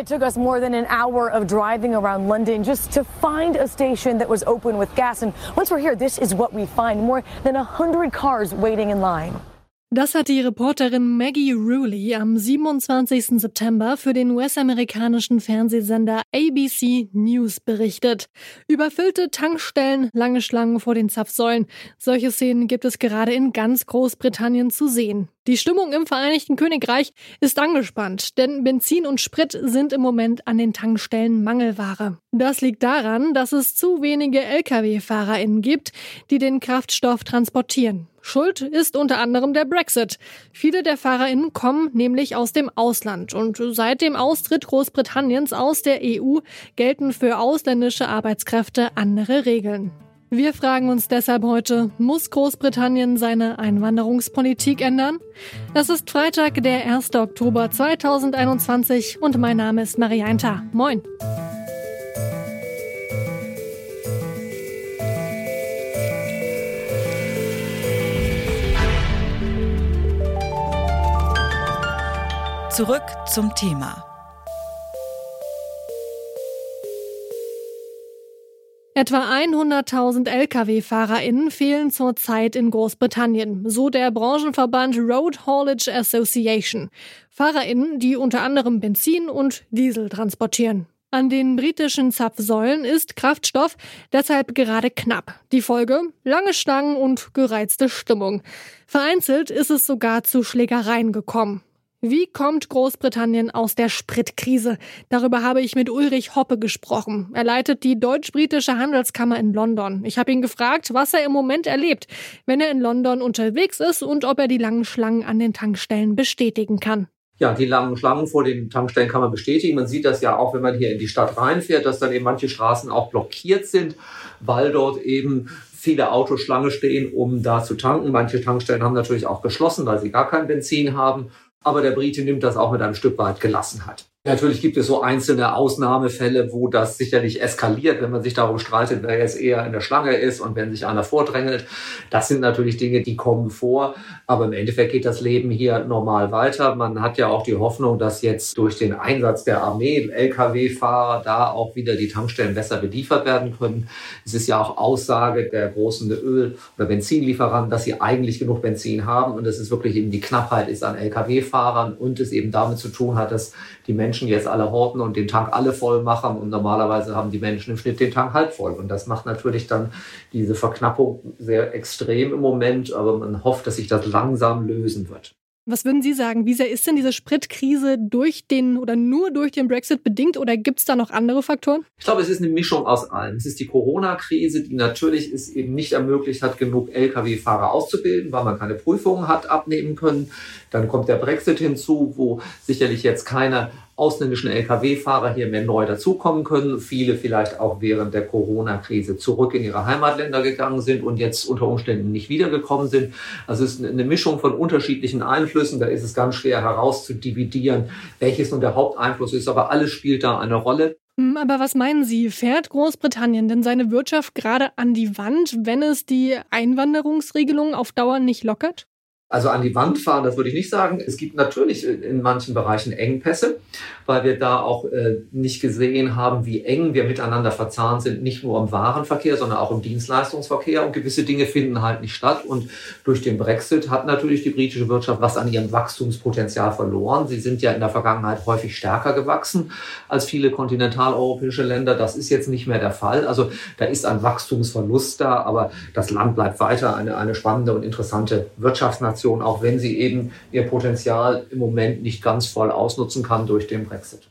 It took us more than an hour of driving around London just to find a station that was open with gas. And once we're here, this is what we find more than 100 cars waiting in line. Das hat die Reporterin Maggie Ruley am 27. September für den US-amerikanischen Fernsehsender ABC News berichtet. Überfüllte Tankstellen, lange Schlangen vor den Zapfsäulen. Solche Szenen gibt es gerade in ganz Großbritannien zu sehen. Die Stimmung im Vereinigten Königreich ist angespannt, denn Benzin und Sprit sind im Moment an den Tankstellen Mangelware. Das liegt daran, dass es zu wenige Lkw-FahrerInnen gibt, die den Kraftstoff transportieren. Schuld ist unter anderem der Brexit. Viele der FahrerInnen kommen nämlich aus dem Ausland und seit dem Austritt Großbritanniens aus der EU gelten für ausländische Arbeitskräfte andere Regeln. Wir fragen uns deshalb heute, muss Großbritannien seine Einwanderungspolitik ändern? Es ist Freitag, der 1. Oktober 2021 und mein Name ist Marianta. Moin! Zurück zum Thema. Etwa 100.000 Lkw-FahrerInnen fehlen zurzeit in Großbritannien, so der Branchenverband Road Haulage Association. FahrerInnen, die unter anderem Benzin und Diesel transportieren. An den britischen Zapfsäulen ist Kraftstoff deshalb gerade knapp. Die Folge? Lange Stangen und gereizte Stimmung. Vereinzelt ist es sogar zu Schlägereien gekommen. Wie kommt Großbritannien aus der Spritkrise? Darüber habe ich mit Ulrich Hoppe gesprochen. Er leitet die deutsch-britische Handelskammer in London. Ich habe ihn gefragt, was er im Moment erlebt, wenn er in London unterwegs ist und ob er die langen Schlangen an den Tankstellen bestätigen kann. Ja, die langen Schlangen vor den Tankstellen kann man bestätigen. Man sieht das ja auch, wenn man hier in die Stadt reinfährt, dass dann eben manche Straßen auch blockiert sind, weil dort eben viele Autos Schlange stehen, um da zu tanken. Manche Tankstellen haben natürlich auch geschlossen, weil sie gar kein Benzin haben. Aber der Brite nimmt das auch mit einem Stück weit Gelassenheit. Natürlich gibt es so einzelne Ausnahmefälle, wo das sicherlich eskaliert, wenn man sich darum streitet, wer jetzt eher in der Schlange ist und wenn sich einer vordrängelt. Das sind natürlich Dinge, die kommen vor. Aber im Endeffekt geht das Leben hier normal weiter. Man hat ja auch die Hoffnung, dass jetzt durch den Einsatz der Armee, Lkw-Fahrer, da auch wieder die Tankstellen besser beliefert werden können. Es ist ja auch Aussage der großen Öl- oder Benzinlieferanten, dass sie eigentlich genug Benzin haben und dass es wirklich eben die Knappheit ist an Lkw-Fahrern und es eben damit zu tun hat, dass die Menschen Menschen jetzt alle horten und den Tank alle voll machen. Und normalerweise haben die Menschen im Schnitt den Tank halb voll. Und das macht natürlich dann diese Verknappung sehr extrem im Moment. Aber man hofft, dass sich das langsam lösen wird. Was würden Sie sagen? Wie sehr ist denn diese Spritkrise durch den oder nur durch den Brexit bedingt oder gibt es da noch andere Faktoren? Ich glaube, es ist eine Mischung aus allem. Es ist die Corona-Krise, die natürlich es eben nicht ermöglicht hat, genug Lkw-Fahrer auszubilden, weil man keine Prüfungen hat abnehmen können. Dann kommt der Brexit hinzu, wo sicherlich jetzt keine ausländischen Lkw-Fahrer hier mehr neu dazukommen können. Viele vielleicht auch während der Corona-Krise zurück in ihre Heimatländer gegangen sind und jetzt unter Umständen nicht wiedergekommen sind. Also es ist eine Mischung von unterschiedlichen Einflüssen. Da ist es ganz schwer herauszudividieren, welches nun der Haupteinfluss ist. Aber alles spielt da eine Rolle. Hm, aber was meinen Sie, fährt Großbritannien denn seine Wirtschaft gerade an die Wand, wenn es die Einwanderungsregelungen auf Dauer nicht lockert? Also an die Wand fahren, das würde ich nicht sagen. Es gibt natürlich in manchen Bereichen Engpässe, weil wir da auch äh, nicht gesehen haben, wie eng wir miteinander verzahnt sind, nicht nur im Warenverkehr, sondern auch im Dienstleistungsverkehr. Und gewisse Dinge finden halt nicht statt. Und durch den Brexit hat natürlich die britische Wirtschaft was an ihrem Wachstumspotenzial verloren. Sie sind ja in der Vergangenheit häufig stärker gewachsen als viele kontinentaleuropäische Länder. Das ist jetzt nicht mehr der Fall. Also da ist ein Wachstumsverlust da, aber das Land bleibt weiter eine, eine spannende und interessante Wirtschaftsnation Nation, auch wenn sie eben ihr Potenzial im Moment nicht ganz voll ausnutzen kann durch den Brexit.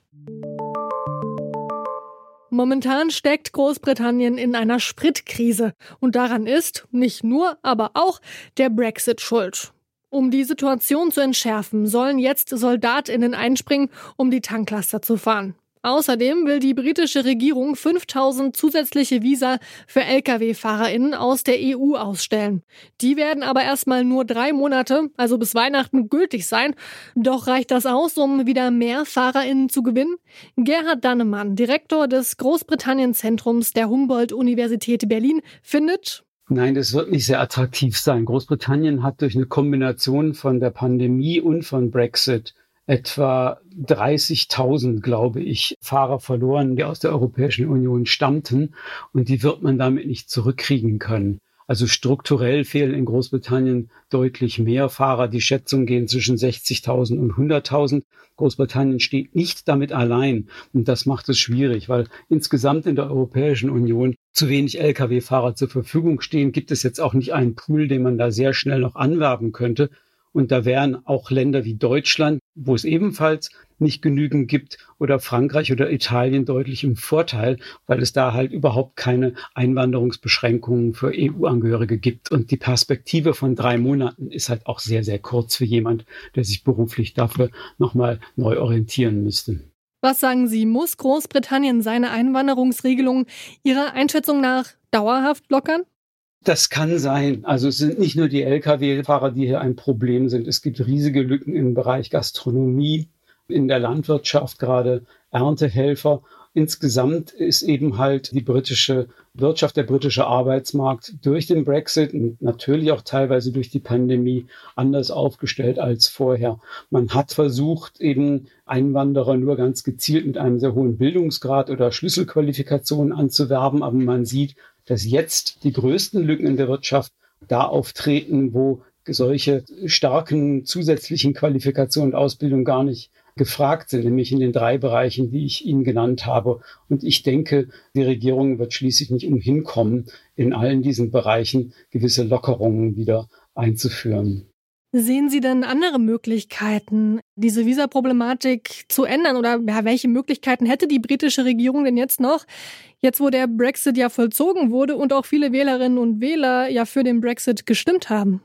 Momentan steckt Großbritannien in einer Spritkrise und daran ist nicht nur, aber auch der Brexit schuld. Um die Situation zu entschärfen, sollen jetzt Soldatinnen einspringen, um die Tanklaster zu fahren. Außerdem will die britische Regierung 5000 zusätzliche Visa für Lkw-FahrerInnen aus der EU ausstellen. Die werden aber erstmal nur drei Monate, also bis Weihnachten, gültig sein. Doch reicht das aus, um wieder mehr FahrerInnen zu gewinnen? Gerhard Dannemann, Direktor des Großbritannien-Zentrums der Humboldt-Universität Berlin, findet, Nein, das wird nicht sehr attraktiv sein. Großbritannien hat durch eine Kombination von der Pandemie und von Brexit etwa 30.000, glaube ich, Fahrer verloren, die aus der Europäischen Union stammten. Und die wird man damit nicht zurückkriegen können. Also strukturell fehlen in Großbritannien deutlich mehr Fahrer. Die Schätzungen gehen zwischen 60.000 und 100.000. Großbritannien steht nicht damit allein. Und das macht es schwierig, weil insgesamt in der Europäischen Union zu wenig Lkw-Fahrer zur Verfügung stehen. Gibt es jetzt auch nicht einen Pool, den man da sehr schnell noch anwerben könnte. Und da wären auch Länder wie Deutschland, wo es ebenfalls nicht genügend gibt, oder Frankreich oder Italien deutlich im Vorteil, weil es da halt überhaupt keine Einwanderungsbeschränkungen für EU-Angehörige gibt. Und die Perspektive von drei Monaten ist halt auch sehr, sehr kurz für jemand, der sich beruflich dafür nochmal neu orientieren müsste. Was sagen Sie, muss Großbritannien seine Einwanderungsregelungen Ihrer Einschätzung nach dauerhaft lockern? Das kann sein. Also es sind nicht nur die Lkw-Fahrer, die hier ein Problem sind. Es gibt riesige Lücken im Bereich Gastronomie, in der Landwirtschaft, gerade Erntehelfer. Insgesamt ist eben halt die britische Wirtschaft, der britische Arbeitsmarkt durch den Brexit und natürlich auch teilweise durch die Pandemie anders aufgestellt als vorher. Man hat versucht, eben Einwanderer nur ganz gezielt mit einem sehr hohen Bildungsgrad oder Schlüsselqualifikationen anzuwerben, aber man sieht, dass jetzt die größten Lücken in der Wirtschaft da auftreten, wo solche starken zusätzlichen Qualifikationen und Ausbildung gar nicht gefragt sind, nämlich in den drei Bereichen, die ich Ihnen genannt habe. Und ich denke, die Regierung wird schließlich nicht umhin kommen, in allen diesen Bereichen gewisse Lockerungen wieder einzuführen. Sehen Sie denn andere Möglichkeiten, diese Visaproblematik zu ändern? Oder ja, welche Möglichkeiten hätte die britische Regierung denn jetzt noch, jetzt wo der Brexit ja vollzogen wurde und auch viele Wählerinnen und Wähler ja für den Brexit gestimmt haben?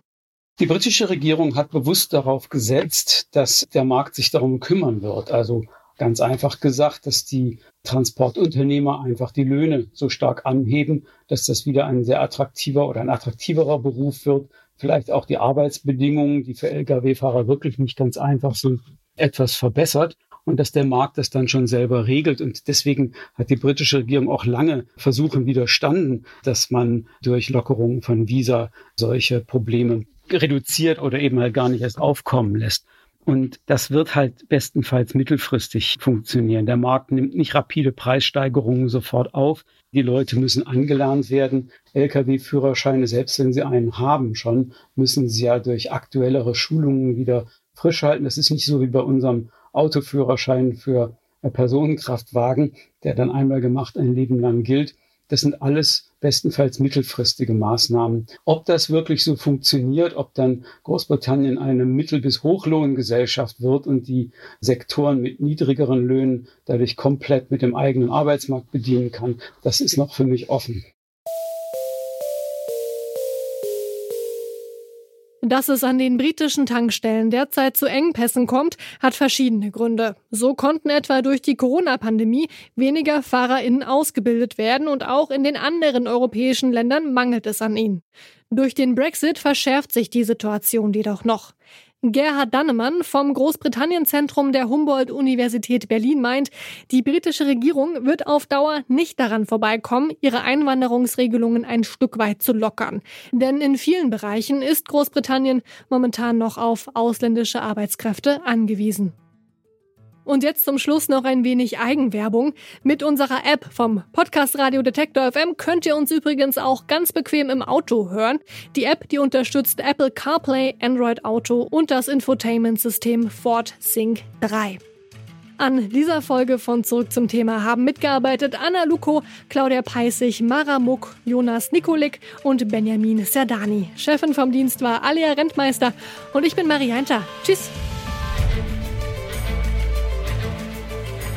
Die britische Regierung hat bewusst darauf gesetzt, dass der Markt sich darum kümmern wird. Also ganz einfach gesagt, dass die Transportunternehmer einfach die Löhne so stark anheben, dass das wieder ein sehr attraktiver oder ein attraktiverer Beruf wird vielleicht auch die Arbeitsbedingungen, die für Lkw-Fahrer wirklich nicht ganz einfach sind, etwas verbessert und dass der Markt das dann schon selber regelt. Und deswegen hat die britische Regierung auch lange Versuchen widerstanden, dass man durch Lockerungen von Visa solche Probleme reduziert oder eben halt gar nicht erst aufkommen lässt. Und das wird halt bestenfalls mittelfristig funktionieren. Der Markt nimmt nicht rapide Preissteigerungen sofort auf. Die Leute müssen angelernt werden. Lkw-Führerscheine, selbst wenn sie einen haben schon, müssen sie ja durch aktuellere Schulungen wieder frisch halten. Das ist nicht so wie bei unserem Autoführerschein für Personenkraftwagen, der dann einmal gemacht ein Leben lang gilt. Das sind alles bestenfalls mittelfristige Maßnahmen. Ob das wirklich so funktioniert, ob dann Großbritannien eine Mittel- bis Hochlohngesellschaft wird und die Sektoren mit niedrigeren Löhnen dadurch komplett mit dem eigenen Arbeitsmarkt bedienen kann, das ist noch für mich offen. Dass es an den britischen Tankstellen derzeit zu Engpässen kommt, hat verschiedene Gründe. So konnten etwa durch die Corona-Pandemie weniger FahrerInnen ausgebildet werden und auch in den anderen europäischen Ländern mangelt es an ihnen. Durch den Brexit verschärft sich die Situation jedoch noch. Gerhard Dannemann vom Großbritannien-Zentrum der Humboldt-Universität Berlin meint, die britische Regierung wird auf Dauer nicht daran vorbeikommen, ihre Einwanderungsregelungen ein Stück weit zu lockern. Denn in vielen Bereichen ist Großbritannien momentan noch auf ausländische Arbeitskräfte angewiesen. Und jetzt zum Schluss noch ein wenig Eigenwerbung. Mit unserer App vom Podcast Radio Detektor FM könnt ihr uns übrigens auch ganz bequem im Auto hören. Die App, die unterstützt Apple CarPlay, Android Auto und das Infotainment-System Ford Sync 3. An dieser Folge von Zurück zum Thema haben mitgearbeitet Anna Luko, Claudia Peissig, Mara Muck, Jonas Nikolik und Benjamin Serdani. Chefin vom Dienst war Alia Rentmeister und ich bin Marianta. Tschüss!